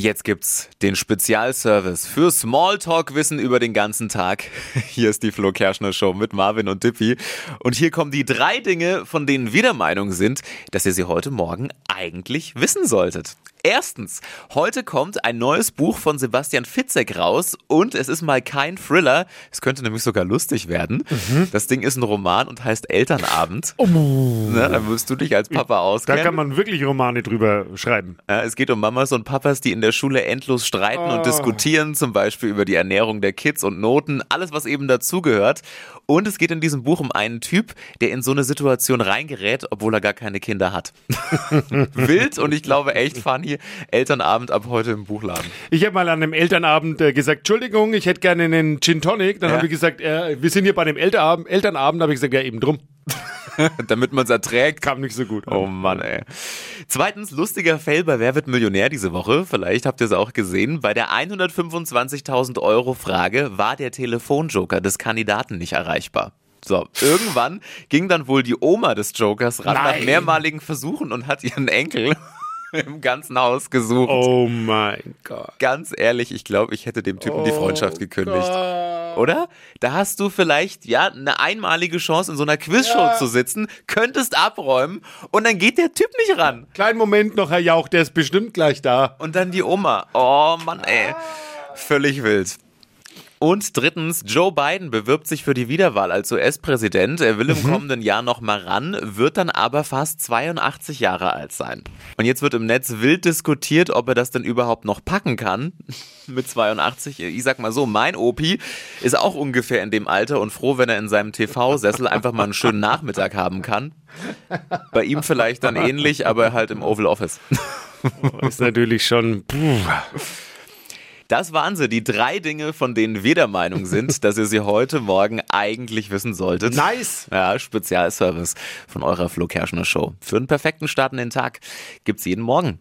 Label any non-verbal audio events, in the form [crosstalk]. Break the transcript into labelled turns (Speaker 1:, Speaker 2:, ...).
Speaker 1: Jetzt gibt's den Spezialservice für Smalltalk-Wissen über den ganzen Tag. [laughs] Hier ist die Flo Kerschner Show mit Marvin und Dippy. Und hier kommen die drei Dinge, von denen wir der Meinung sind, dass ihr sie heute Morgen eigentlich wissen solltet. Erstens, heute kommt ein neues Buch von Sebastian Fitzek raus und es ist mal kein Thriller. Es könnte nämlich sogar lustig werden. Mhm. Das Ding ist ein Roman und heißt Elternabend. Oh. Na, da wirst du dich als Papa auskennen.
Speaker 2: Da kann man wirklich Romane drüber schreiben.
Speaker 1: Ja, es geht um Mamas und Papas, die in der Schule endlos streiten oh. und diskutieren, zum Beispiel über die Ernährung der Kids und Noten, alles, was eben dazugehört. Und es geht in diesem Buch um einen Typ, der in so eine Situation reingerät, obwohl er gar keine Kinder hat. [laughs] Wild und ich glaube echt funny. Elternabend ab heute im Buchladen.
Speaker 2: Ich habe mal an einem Elternabend äh, gesagt, Entschuldigung, ich hätte gerne einen Gin Tonic. Dann ja. habe ich gesagt, äh, wir sind hier bei dem Elternabend. Elternabend habe ich gesagt, ja eben drum. [laughs]
Speaker 1: Damit man es erträgt.
Speaker 2: Kam nicht so gut.
Speaker 1: Oh Mann, ey. Zweitens, lustiger Fail bei Wer wird Millionär diese Woche. Vielleicht habt ihr es auch gesehen. Bei der 125.000 Euro Frage war der Telefonjoker des Kandidaten nicht erreichbar. So, irgendwann ging dann wohl die Oma des Jokers ran Nein. nach mehrmaligen Versuchen und hat ihren Enkel [laughs] im ganzen Haus gesucht.
Speaker 2: Oh mein Gott.
Speaker 1: Ganz ehrlich, ich glaube, ich hätte dem Typen oh die Freundschaft gekündigt. Gott. Oder? Da hast du vielleicht, ja, eine einmalige Chance, in so einer Quizshow ja. zu sitzen, könntest abräumen und dann geht der Typ nicht ran.
Speaker 2: Kleinen Moment noch, Herr Jauch, der ist bestimmt gleich da.
Speaker 1: Und dann die Oma. Oh Mann, ey. Völlig wild. Und drittens, Joe Biden bewirbt sich für die Wiederwahl als US-Präsident. Er will im mhm. kommenden Jahr noch mal ran, wird dann aber fast 82 Jahre alt sein. Und jetzt wird im Netz wild diskutiert, ob er das denn überhaupt noch packen kann. [laughs] Mit 82. Ich sag mal so, mein Opi ist auch ungefähr in dem Alter und froh, wenn er in seinem TV-Sessel einfach mal einen schönen Nachmittag haben kann. Bei ihm vielleicht dann ähnlich, aber halt im Oval Office. [laughs]
Speaker 2: ist natürlich schon. Puh.
Speaker 1: Das waren sie, die drei Dinge, von denen wir der Meinung sind, [laughs] dass ihr sie heute Morgen eigentlich wissen solltet.
Speaker 2: Nice!
Speaker 1: Ja, Spezialservice von eurer Flo Kerschner Show. Für einen perfekten Start in den Tag gibt's jeden Morgen.